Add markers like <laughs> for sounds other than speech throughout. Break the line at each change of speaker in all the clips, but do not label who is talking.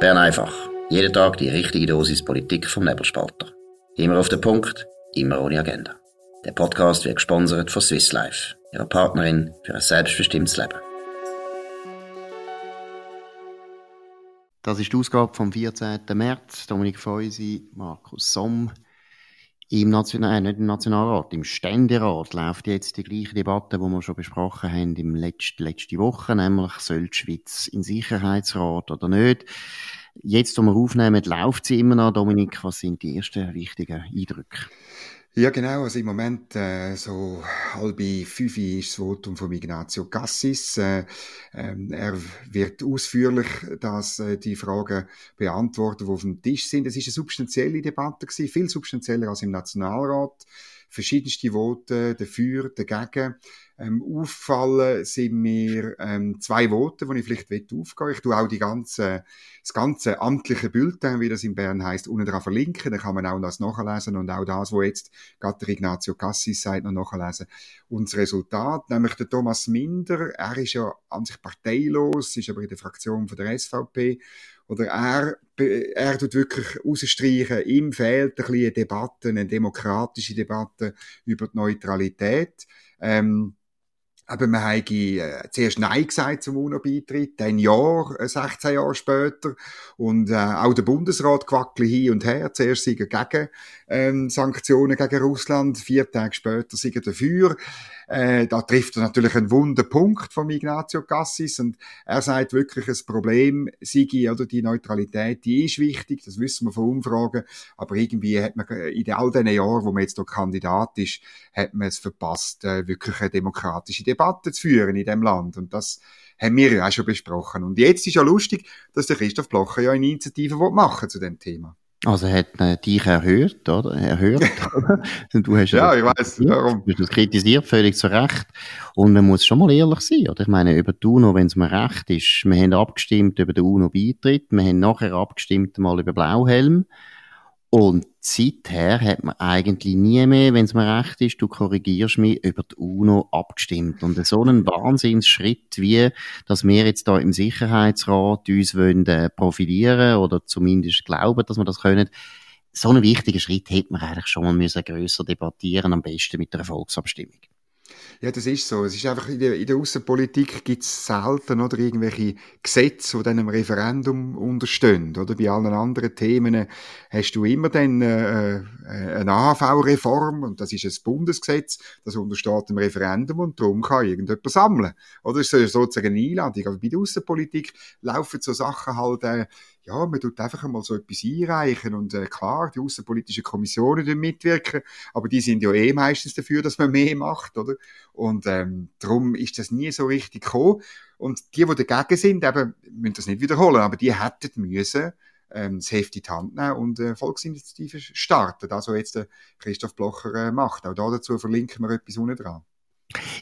Bern einfach. Jeden Tag die richtige Dosis Politik vom Nebelspalter. Immer auf den Punkt, immer ohne Agenda. Der Podcast wird gesponsert von Swiss Life, ihrer Partnerin für ein selbstbestimmtes Leben.
Das ist die Ausgabe vom 14. März. Dominik Feusi, Markus Somm. Im National, nicht im Nationalrat, im Ständerat läuft jetzt die gleiche Debatte, die wir schon besprochen haben im letzten, letzte Woche, nämlich soll die Schweiz in Sicherheitsrat oder nicht. Jetzt, wo wir aufnehmen, läuft sie immer noch. Dominik, was sind die ersten wichtigen Eindrücke?
Ja, genau. Also im Moment, äh, so halb fünf ist das Votum von Ignazio Cassis. Äh, äh, er wird ausführlich dass, äh, die Fragen beantworten, die auf dem Tisch sind. Es ist eine substanzielle Debatte gewesen, viel substanzieller als im Nationalrat. Verschiedenste Voten dafür, dagegen. Ähm, auffallen sind mir ähm, zwei Voten, die ich vielleicht aufgehen Ich tue auch die ganze, das ganze amtliche Bulletin, wie das in Bern heißt, unten dran verlinken. Da kann man auch das nachlesen und auch das, was jetzt gerade der Ignazio Cassis sagt, noch nachlesen. Und das Resultat, nämlich der Thomas Minder, er ist ja an sich parteilos, ist aber in der Fraktion von der SVP oder er, er tut wirklich rausstreichen, ihm fehlt ein bisschen eine Debatte, eine demokratische Debatte über die Neutralität. Ähm, aber man hat äh, zuerst Nein gesagt zum UNO-Beitritt, ein Jahr, 16 äh, Jahre später. Und äh, auch der Bundesrat quackelt hin und her. Zuerst sind gegen ähm, Sanktionen gegen Russland, vier Tage später sind dafür. Äh, da trifft er natürlich einen wunden Punkt von Ignazio Cassis und er sagt wirklich, das Problem sei, oder die Neutralität, die ist wichtig, das wissen wir von Umfragen, aber irgendwie hat man in all den Jahren, wo man jetzt noch Kandidat ist, hat man es verpasst, äh, wirklich eine demokratische Debatte zu führen in dem Land und das haben wir ja auch schon besprochen. Und jetzt ist ja lustig, dass der Christoph Blocher ja eine Initiative machen zu dem Thema.
Also hat äh, dich erhört, oder? Erhört. <laughs>
du hast ja, ich weiß, warum.
Du hast das kritisiert, völlig zu Recht. Und man muss schon mal ehrlich sein, oder? Ich meine, über die UNO, wenn es mir recht ist, wir haben abgestimmt über den UNO-Beitritt, wir haben nachher abgestimmt mal über Blauhelm. Und seither hat man eigentlich nie mehr, wenn es mir recht ist, du korrigierst mich, über die UNO abgestimmt. Und so einen Wahnsinnsschritt wie, dass wir jetzt da im Sicherheitsrat uns wollen, äh, profilieren oder zumindest glauben, dass wir das können, so einen wichtigen Schritt hätte man eigentlich schon mal müssen grösser debattieren, am besten mit einer Volksabstimmung.
Ja, das ist so. Es ist einfach in der, in der Außenpolitik gibt es selten oder irgendwelche Gesetze, die einem Referendum unterstehen. Oder bei allen anderen Themen hast du immer dann äh, äh eine AHV-Reform und das ist ein Bundesgesetz, das untersteht dem Referendum und darum kann irgendjemand sammeln. Oder das ist sozusagen eine Einladung. Aber bei der Außenpolitik laufen so Sachen halt äh, ja, man tut einfach einmal so etwas einreichen und äh, klar, die außenpolitischen Kommissionen mitwirken, aber die sind ja eh meistens dafür, dass man mehr macht, oder? Und ähm, darum ist das nie so richtig gekommen. Und die, die dagegen sind, eben, müssen das nicht wiederholen, aber die hätten müssen ähm, das Heft in die Hand nehmen und äh, Volksinitiative starten. Was jetzt der Christoph Blocher äh, macht. Auch dazu verlinken wir etwas unten dran.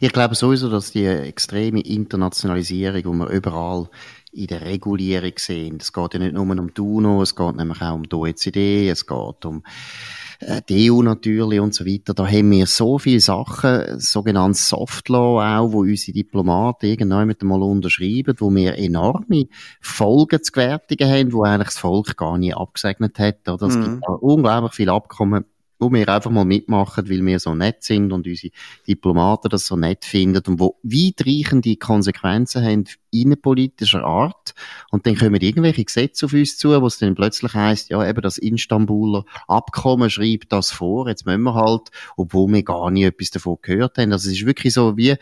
Ich glaube sowieso, dass die extreme Internationalisierung, die wir überall in der Regulierung sehen, es geht ja nicht nur um die UNO, es geht nämlich auch um die OECD, es geht um äh, die EU natürlich und so weiter. Da haben wir so viele Sachen, sogenanntes Softlaw auch, wo unsere Diplomaten irgendwann mit einmal unterschreiben, wo wir enorme Folgen zu gewärtigen haben, wo eigentlich das Volk gar nie abgesegnet hat. Oder? Es mhm. gibt unglaublich viele Abkommen, wo wir einfach mal mitmachen, weil wir so nett sind und unsere Diplomaten das so nett finden und wo weitreichende Konsequenzen haben innenpolitischer Art. Und dann kommen irgendwelche Gesetze auf uns zu, wo es dann plötzlich heißt, ja, eben das Istanbuler Abkommen schreibt das vor, jetzt müssen wir halt, obwohl wir gar nie etwas davon gehört haben. Also es ist wirklich so wie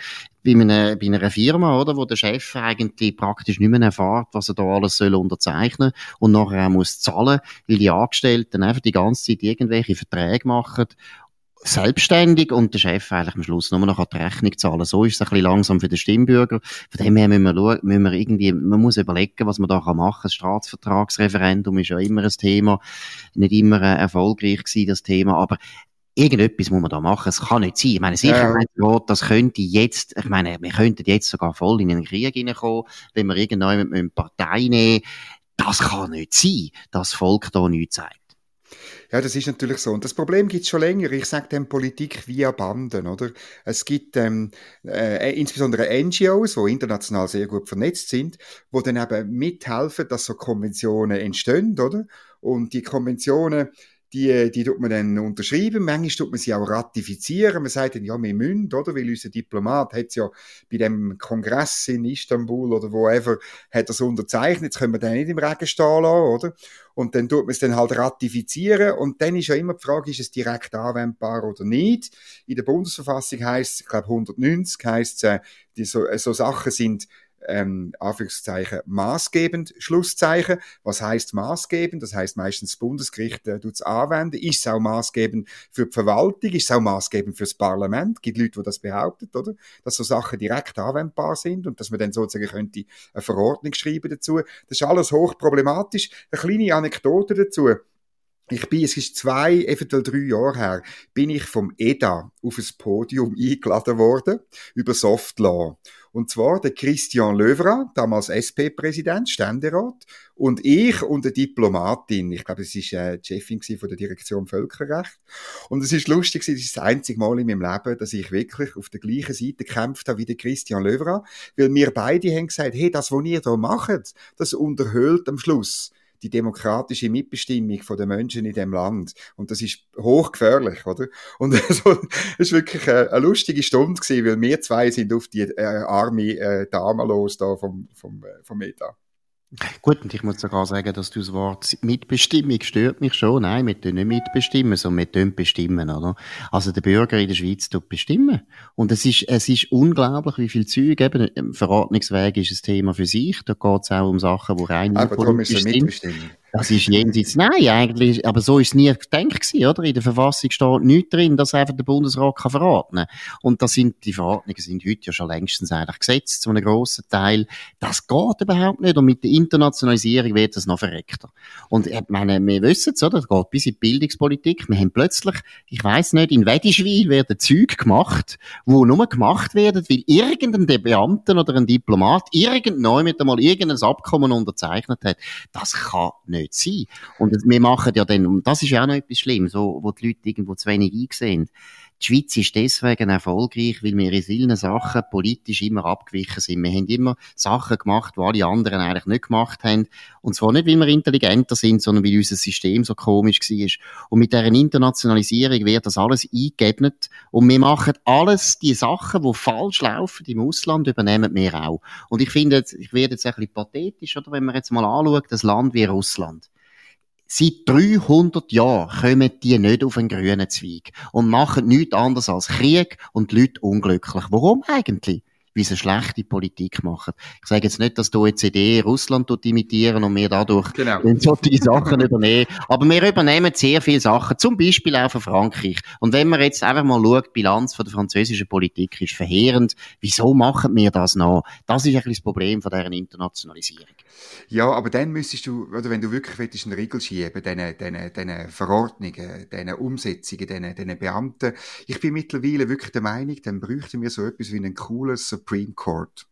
bei einer, bei einer Firma, oder, wo der Chef eigentlich praktisch nicht mehr erfährt, was er da alles soll unterzeichnen und nachher auch muss zahlen, weil die Angestellten einfach die ganze Zeit irgendwelche Verträge machen selbstständig und der Chef eigentlich am Schluss nur noch die Rechnung zahlen. So ist es ein bisschen langsam für den Stimmbürger. Von dem her müssen wir schauen, müssen wir irgendwie, man muss überlegen, was man da machen kann. Das Staatsvertragsreferendum ist ja immer ein Thema. Nicht immer äh, erfolgreich gewesen, das Thema. Aber irgendetwas muss man da machen. Es kann nicht sein. Ich meine, Sicherheitsrat, das könnte jetzt, ich meine, wir könnten jetzt sogar voll in einen Krieg hineinkommen, wenn wir irgendjemand mit einer Partei nehmen. Das kann nicht sein, dass das Volk da nichts sagt.
Ja, das ist natürlich so. Und das Problem gibt es schon länger. Ich sage dem Politik via Banden, oder? Es gibt ähm, äh, insbesondere NGOs, die international sehr gut vernetzt sind, wo dann eben mithelfen, dass so Konventionen entstehen, oder? Und die Konventionen, die, die tut man dann unterschreiben, manchmal tut man sie auch ratifizieren, man sagt dann, ja, wir müssen, oder, weil unser Diplomat hat ja bei dem Kongress in Istanbul oder wherever, hat es unterzeichnet, jetzt können wir den nicht im Regen stehen lassen, oder? Und dann tut man es dann halt ratifizieren. Und dann ist ja immer die Frage, ist es direkt anwendbar oder nicht? In der Bundesverfassung heißt es, ich glaube 190 heißt es, äh, die so, so Sachen sind ähm, Anführungszeichen maßgebend, Schlusszeichen. Was heißt maßgebend? Das heißt meistens das Bundesgericht äh, tut es anwenden. Ist es auch maßgebend für die Verwaltung? Ist es auch maßgebend fürs Parlament? Gibt Leute, die das behaupten, oder? Dass so Sachen direkt anwendbar sind und dass man dann sozusagen könnte eine Verordnung schreiben dazu. Das ist alles hochproblematisch. Eine kleine Anekdote dazu. Ich bin, es ist zwei, eventuell drei Jahre her, bin ich vom EDA auf das Podium <laughs> eingeladen worden über Softlaw. Und zwar der Christian Löwra, damals SP-Präsident, Ständerat, und ich und eine Diplomatin. Ich glaube, es war äh, die Chefin von der Direktion Völkerrecht. Und es ist lustig, es ist das einzige Mal in meinem Leben, dass ich wirklich auf der gleichen Seite gekämpft habe wie der Christian Löwra, weil wir beide haben gesagt, hey, das, was ihr da macht, das unterhöhlt am Schluss die demokratische Mitbestimmung der Menschen in dem Land. Und das ist hochgefährlich, oder? Und <laughs> also, es war wirklich eine, eine, lustige Stunde gewesen, weil wir zwei sind auf die äh, arme äh, Dame los da vom, vom, äh, vom ETA.
Gut, und ich muss sogar sagen, dass du das Wort Mitbestimmung stört mich schon. Nein, wir tun nicht mitbestimmen, sondern wir tun bestimmen, oder? Also der Bürger in der Schweiz tut bestimmen. Und es ist, es ist unglaublich, wie viel Zeug, eben, im Verordnungsweg ist ein Thema für sich. Da geht es auch um Sachen, die rein
Aber darum ist es mitbestimmen.
Das ist jenseits, nein, eigentlich, aber so ist es nie gedacht gewesen, oder? In der Verfassung steht nichts drin, dass einfach der Bundesrat kann verordnen. Und das sind, die Verordnungen sind heute ja schon längstens eigentlich gesetzt, zu einem grossen Teil. Das geht überhaupt nicht. Und mit der Internationalisierung wird das noch verreckter. Und ich meine, wir wissen es, oder? Das geht bis in die Bildungspolitik. Wir haben plötzlich, ich weiss nicht, in Wedischwil werden Züge gemacht, wo nur gemacht werden, weil irgendein Beamten oder ein Diplomat irgendwann mit einmal irgendein Abkommen unterzeichnet hat. Das kann nicht nicht sein. Und wir machen ja dann, und das ist ja auch noch etwas schlimm, so, wo die Leute irgendwo zu wenig einsehen. Die Schweiz ist deswegen erfolgreich, weil wir in vielen Sachen politisch immer abgewichen sind. Wir haben immer Sachen gemacht, die alle anderen eigentlich nicht gemacht haben. Und zwar nicht, weil wir intelligenter sind, sondern weil unser System so komisch war. Und mit dieser Internationalisierung wird das alles eingeebnet. Und wir machen alles, die Sachen, die falsch laufen im Ausland, übernehmen wir auch. Und ich finde, ich werde jetzt ein bisschen pathetisch, oder wenn man jetzt mal anschaut, das Land wie Russland. Seit 300 Jahren kommen die nicht auf einen grünen Zweig und machen nichts anderes als Krieg und Leute unglücklich. Warum eigentlich? Wie sie schlechte Politik machen. Ich sage jetzt nicht, dass die OECD Russland imitieren und wir dadurch genau. <laughs> so die Sachen übernehmen. Aber wir übernehmen sehr viele Sachen, zum Beispiel auch von Frankreich. Und wenn man jetzt einfach mal schaut, die Bilanz von der französischen Politik ist verheerend. Wieso machen wir das noch? Das ist eigentlich das Problem von deren Internationalisierung.
Ja, aber dann müsstest du, oder wenn du wirklich willst, einen Riegel schieben, diesen, diesen, diesen Verordnungen, diesen Umsetzungen, diesen, diesen Beamten. Ich bin mittlerweile wirklich der Meinung, dann bräuchten wir so etwas wie ein cooles Supreme Court.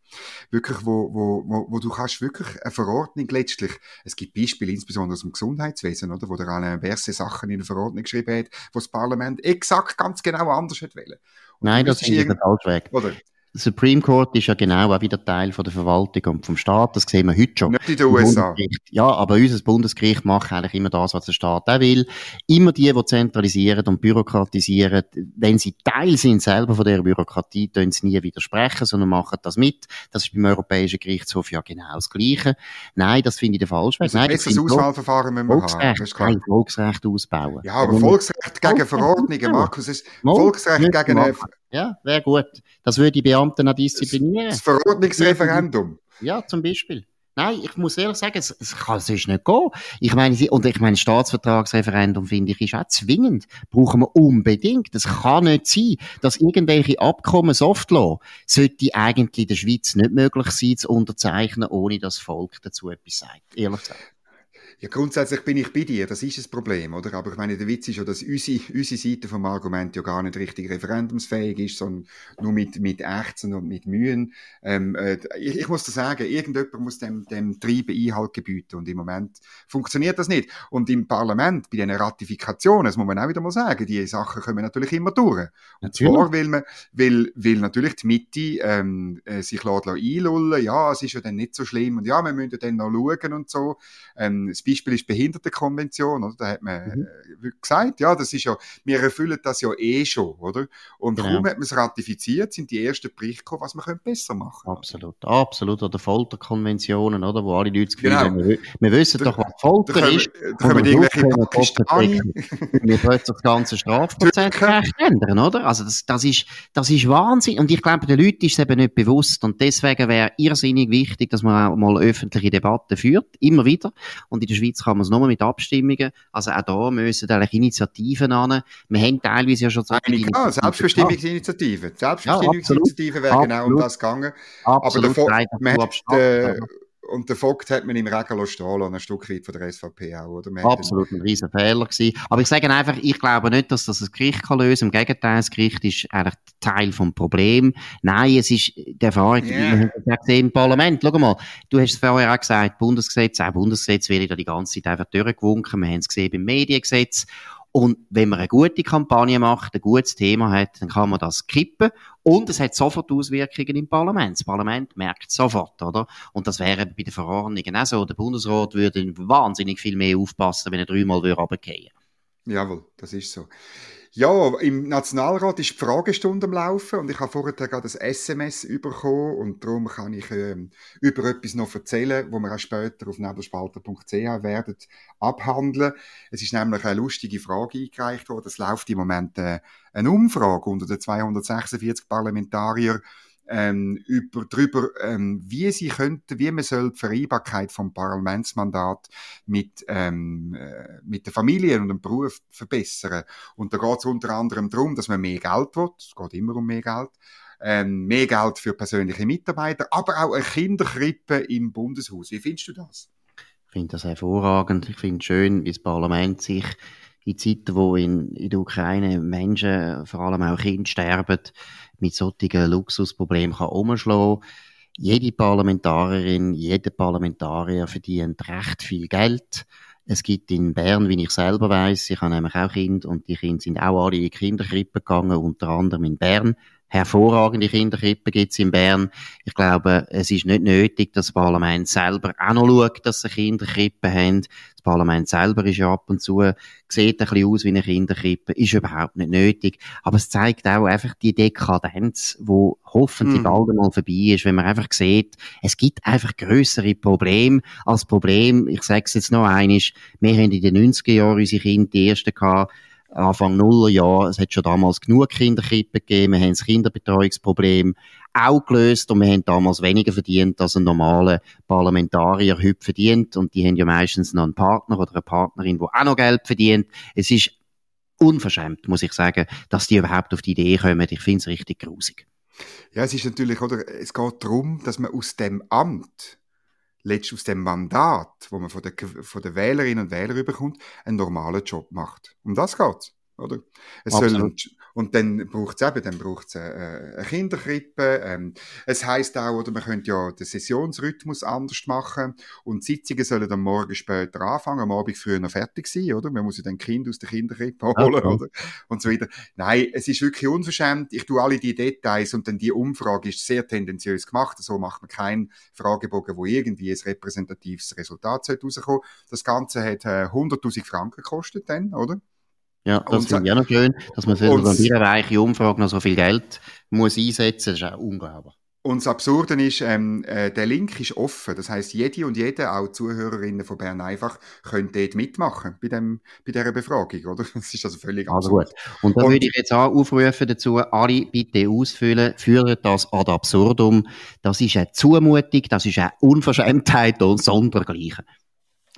Wirklich, wo, wo, wo, wo du kannst wirklich eine Verordnung letztlich, es gibt Beispiele, insbesondere aus dem Gesundheitswesen, oder, wo der Alain Berset Sachen in eine Verordnung geschrieben hat, wo das Parlament exakt ganz genau anders hätte wollen.
Nein, das ist der falsche Weg. Oder? Der Supreme Court ist ja genau auch wieder Teil von der Verwaltung und vom Staat. Das sehen wir heute schon.
Nicht in den USA.
Ja, aber unser Bundesgericht macht eigentlich immer das, was der Staat auch will. Immer die, die zentralisieren und bürokratisieren, wenn sie Teil sind selber von der Bürokratie, können sie nie widersprechen, sondern machen das mit. Das ist beim Europäischen Gerichtshof ja genau das Gleiche. Nein, das finde ich der falsche Weg. Also
Nein, das Auswahlverfahren müssen wir
Volksrecht, haben. Nein, Volksrecht ausbauen.
Ja, aber Volksrecht gegen Verordnungen, Markus, ist Volksrecht gegen eine
ja, wäre gut. Das würde die Beamten auch disziplinieren.
Das Verordnungsreferendum.
Ja, zum Beispiel. Nein, ich muss ehrlich sagen, es, es kann sonst nicht gehen. Ich meine, und ich meine, Staatsvertragsreferendum finde ich ist auch zwingend. Brauchen wir unbedingt. Es kann nicht sein, dass irgendwelche Abkommen Softlaw sollte eigentlich in der Schweiz nicht möglich sein zu unterzeichnen, ohne dass das Volk dazu etwas sagt. Ehrlich gesagt.
Ja, grundsätzlich bin ich bei dir, das ist das Problem, oder? Aber ich meine, der Witz ist ja, dass unsere, unsere Seite vom Argument ja gar nicht richtig referendumsfähig ist, sondern nur mit, mit Ächzen und mit Mühen. Ähm, äh, ich, ich muss da sagen, irgendjemand muss dem, dem Treiben Einhalt gebieten und im Moment funktioniert das nicht. Und im Parlament, bei den Ratifikationen, das muss man auch wieder mal sagen, die Sachen kommen natürlich immer durch. Und natürlich. zwar will man, will, will natürlich die Mitte ähm, äh, sich einlullen, ja, es ist ja dann nicht so schlimm und ja, wir müssen dann noch schauen und so. Ähm, das Beispiel ist die Behindertenkonvention, oder? Da hat man mhm. äh, gesagt, ja, das ist ja, wir erfüllen das ja eh schon, oder? Und genau. kaum hat man es ratifiziert, sind die ersten Berichte gekommen, was man besser machen
könnte. Absolut, absolut. Oder Folterkonventionen, oder? Wo alle Leute das Gefühl genau. haben, wir, wir wissen da, doch, was Folter
da
ist.
Da können wir irgendwelche Pakistani.
wir plötzlich das ganze Strafprozessrecht ändern, oder? Also das, das, ist, das ist Wahnsinn. Und ich glaube, den Leuten ist es eben nicht bewusst. Und deswegen wäre irrsinnig wichtig, dass man auch mal öffentliche Debatten führt, immer wieder. Und in der Schweiz kann man es nur mit Abstimmungen. Also auch da müssen eigentlich Initiativen an. Wir haben teilweise ja schon
so ja, Selbstbestimmungsinitiativen. Selbstbestimmungsinitiativen ja, wäre genau um das gegangen.
Absolut.
Aber davon, man hat, äh, und der Vogt hat man im Regen stehen ein Stück weit von der SVP auch, oder? Man
Absolut ein riesen Fehler gewesen. Aber ich sage einfach, ich glaube nicht, dass das das Gericht kann lösen. Im Gegenteil, das Gericht ist eigentlich Teil vom Problem. Nein, es ist die Erfahrung, yeah. wir haben das gesehen im Parlament. Schau mal, du hast es vorher auch gesagt, Bundesgesetz, auch Bundesgesetz wird da die ganze Zeit einfach durchgewunken. Wir haben es gesehen beim Mediengesetz. Und wenn man eine gute Kampagne macht, ein gutes Thema hat, dann kann man das kippen. Und es hat sofort Auswirkungen im Parlament. Das Parlament merkt sofort, oder? Und das wäre bei den Verordnungen auch so. Der Bundesrat würde wahnsinnig viel mehr aufpassen, wenn er dreimal runterfallen würde.
Jawohl, das ist so. Ja, im Nationalrat ist die Fragestunde am Laufen und ich habe vorher gerade ein SMS bekommen und darum kann ich ähm, über etwas noch erzählen, wo wir auch später auf nebelspalter.ch werden abhandeln. Es ist nämlich eine lustige Frage eingereicht worden. Es läuft im Moment äh, eine Umfrage unter den 246 Parlamentariern ähm, über, darüber, ähm, wie sie könnten, wie man soll die Vereinbarkeit vom Parlamentsmandat mit, ähm, äh, mit der Familie und dem Beruf verbessern. Und da geht es unter anderem darum, dass man mehr Geld will, es geht immer um mehr Geld, ähm, mehr Geld für persönliche Mitarbeiter, aber auch eine Kinderkrippe im Bundeshaus. Wie findest du das?
Ich finde das hervorragend. Ich finde schön, wie das Parlament sich in Zeiten, wo in, in der Ukraine Menschen, vor allem auch Kinder sterben, mit solchen Luxusproblemen kann umschlagen Jede Parlamentarierin, jeder Parlamentarier verdient recht viel Geld. Es gibt in Bern, wie ich selber weiß, ich habe nämlich auch Kinder und die Kinder sind auch alle in die Kinderkrippe gegangen, unter anderem in Bern hervorragende Kinderkrippen gibt es in Bern. Ich glaube, es ist nicht nötig, dass das Parlament selber auch noch schaut, dass sie Kinderkrippen haben. Das Parlament selber ist ja ab und zu, sieht ein bisschen aus wie eine Kinderkrippe, ist überhaupt nicht nötig. Aber es zeigt auch einfach die Dekadenz, wo hoffentlich mm. bald einmal vorbei ist, wenn man einfach sieht, es gibt einfach größere Probleme als Problem. Ich sage es jetzt noch einiges. Wir haben in den 90er Jahren unsere Kinder die ersten gehabt, Anfang Nullerjahr, es hat schon damals genug Kinderkrippen gegeben, wir haben das Kinderbetreuungsproblem auch gelöst und wir haben damals weniger verdient als ein normaler Parlamentarier heute verdient und die haben ja meistens noch einen Partner oder eine Partnerin, die auch noch Geld verdient. Es ist unverschämt, muss ich sagen, dass die überhaupt auf die Idee kommen. Ich finde es richtig grusig.
Ja, es ist natürlich, oder, es geht darum, dass man aus dem Amt letztlich aus dem Mandat, wo man von den, von den Wählerinnen und Wählern überkommt, einen normalen Job macht. Um das geht's. Oder? Es soll, und dann braucht es eben, dann braucht's eine, äh, eine Kinderkrippe. Ähm, es heisst auch, oder man könnte ja den Sessionsrhythmus anders machen und Sitzungen sollen dann morgen später anfangen, am Abend früher noch fertig sein, oder? Man muss ja dann Kind aus der Kinderkrippe holen, okay. oder? Und so weiter. Nein, es ist wirklich unverschämt. Ich tue alle die Details und dann die Umfrage ist sehr tendenziös gemacht. So macht man keinen Fragebogen, wo irgendwie ein repräsentatives Resultat rauskommen Das Ganze hat äh, 100.000 Franken gekostet dann, oder?
Ja, das finde ich auch noch schön, dass man für so eine reiche Umfrage noch so viel Geld muss einsetzen muss. Das ist auch unglaublich.
Und das Absurde ist, ähm, äh, der Link ist offen. Das heißt, jede und jede, auch Zuhörerinnen von Bern einfach, können dort mitmachen bei, dem, bei dieser Befragung, oder? Das ist also völlig
also absurd. Gut. Und da würde ich jetzt auch aufrufen dazu, alle bitte ausfüllen, führen das ad absurdum. Das ist eine Zumutung, das ist eine Unverschämtheit und sondergleichen.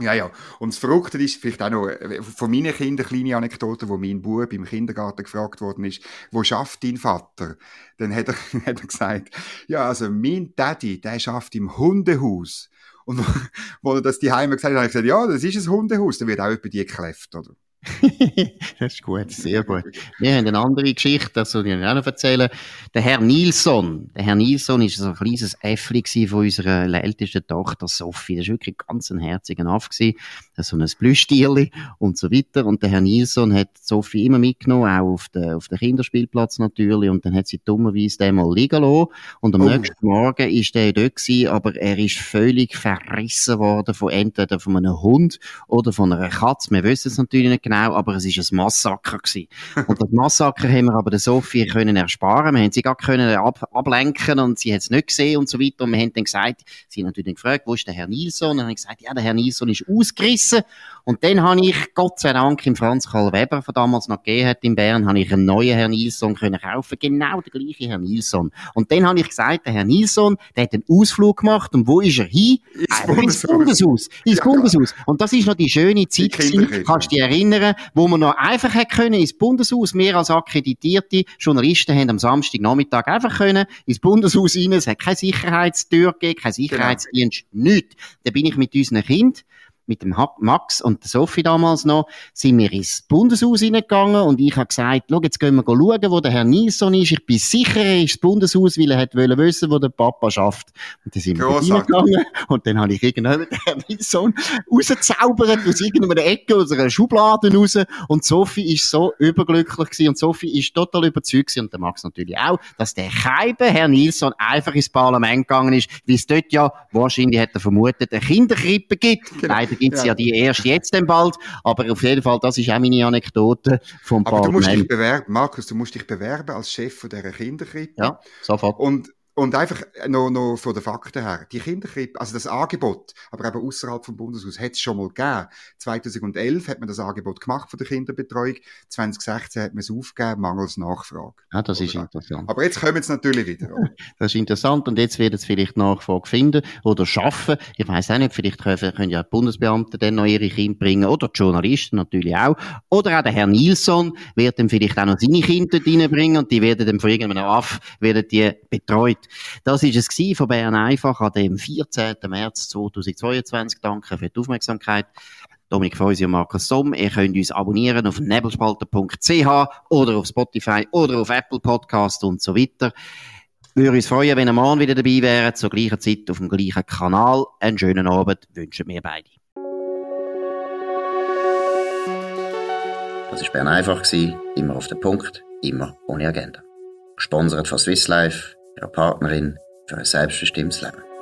Ja, ja. Und das Verrückte ist vielleicht auch noch äh, von meinen Kindern eine kleine Anekdote, wo mein Bub im Kindergarten gefragt worden ist, wo schafft dein Vater? Dann hat er, <laughs> hat er gesagt, ja, also mein Daddy, der schafft im Hundehaus. Und wo er das die Heime gesagt hat, habe ich gesagt, ja, das ist ein Hundehaus, da wird auch über die gekläfft, oder? <laughs>
das ist gut, sehr gut. Wir haben eine andere Geschichte, das soll ich auch noch erzählen. Der Herr Nilsson, der Herr Nilsson ist so ein kleines Äffli von unserer ältesten Tochter Sophie. Das war wirklich ganz ein herziger Aff. So ein Plüschtierli und so weiter. Und der Herr Nilsson hat Sophie immer mitgenommen, auch auf den, auf den Kinderspielplatz natürlich. Und dann hat sie dummerweise den mal liegen lassen. Und am oh. nächsten Morgen ist der dort gewesen, aber er ist völlig verrissen worden von entweder von einem Hund oder von einer Katze. Wir wissen es natürlich nicht genau genau, aber es ist ein Massaker gewesen. Und das Massaker haben wir aber der Sophie können ersparen. Wir haben sie gar können ab, ablenken und sie hat es nicht gesehen und so weiter. Und wir haben dann gesagt, sie haben natürlich gefragt, wo ist der Herr Nilsson? Und dann haben ich gesagt, ja, der Herr Nilsson ist ausgerissen. Und dann habe ich, Gott sei Dank, im Franz Karl Weber, von damals noch gegeben hat in Bern, habe ich einen neuen Herr Nilsson können kaufen. Genau der gleiche Herr Nilsson. Und dann habe ich gesagt, der Herr Nilsson, der hat einen Ausflug gemacht. Und wo ist er hin? Ins Bundeshaus. Ins Bundeshaus. Ins Bundeshaus. Und das ist noch die schöne Zeit gewesen. Kannst du dich erinnern? Erinnern, wo man noch einfach hätte können ins Bundeshaus, wir als akkreditierte Journalisten haben am Samstagnachmittag einfach können ins Bundeshaus rein, es hat keine Sicherheitstür gegeben, kein genau. Sicherheitsdienst, genau. nichts. Da bin ich mit unseren Kindern mit dem Max und der Sophie damals noch, sind wir ins Bundeshaus hineingegangen und ich habe gesagt, schau, jetzt gehen wir schauen, wo der Herr Nilsson ist. Ich bin sicher, er ist ins Bundeshaus, weil er hat wollen wissen, wo der Papa schafft. Und dann sind wir hineingegangen und dann habe ich irgendwann den Herrn Nilsson rausgezaubert aus irgendeiner Ecke, aus einer Schublade raus und Sophie ist so überglücklich gewesen und Sophie ist total überzeugt gewesen und der Max natürlich auch, dass der Keibe Herr Nilsson einfach ins Parlament gegangen ist, wie es dort ja, wahrscheinlich hat er vermutet, eine Kinderkrippe gibt. Genau. Leider gibt es ja. ja. die erst jetzt dann bald. Aber auf jeden Fall, das ist auch meine Anekdote vom
Aber du musst dich bewerben, Markus, du musst dich bewerben als Chef von dieser Kinderkrippe.
Ja, sofort.
Und und einfach noch, noch von den Fakten her. Die Kinderkrippe, also das Angebot, aber eben außerhalb vom Bundeshaus, hat es schon mal gegeben. 2011 hat man das Angebot gemacht von der Kinderbetreuung. 2016 hat man es aufgegeben, mangels Nachfrage.
Ja, das ist interessant.
Aber jetzt kommen es natürlich wieder. <laughs>
das ist interessant und jetzt wird es vielleicht Nachfrage finden oder schaffen. Ich weiß auch nicht, vielleicht können, können ja die Bundesbeamten dann noch ihre Kinder bringen oder die Journalisten natürlich auch. Oder auch der Herr Nilsson wird dann vielleicht auch noch seine Kinder reinbringen und die werden dann von irgendeinem Aff werden die betreut. Das ist es von Bern einfach an dem 14. März 2022. Danke für die Aufmerksamkeit. Dominik Feusi und Markus Somm. Ihr könnt uns abonnieren auf nebelspalter.ch oder auf Spotify oder auf Apple Podcast und so weiter. Wir würden uns freuen, wenn ihr morgen wieder dabei wäret, zur gleichen Zeit auf dem gleichen Kanal. Einen schönen Abend wünschen wir beide.
Das war Bern einfach, immer auf den Punkt, immer ohne Agenda. Gesponsert von Swiss Life ihrer Partnerin für ein selbstbestimmtes Leben.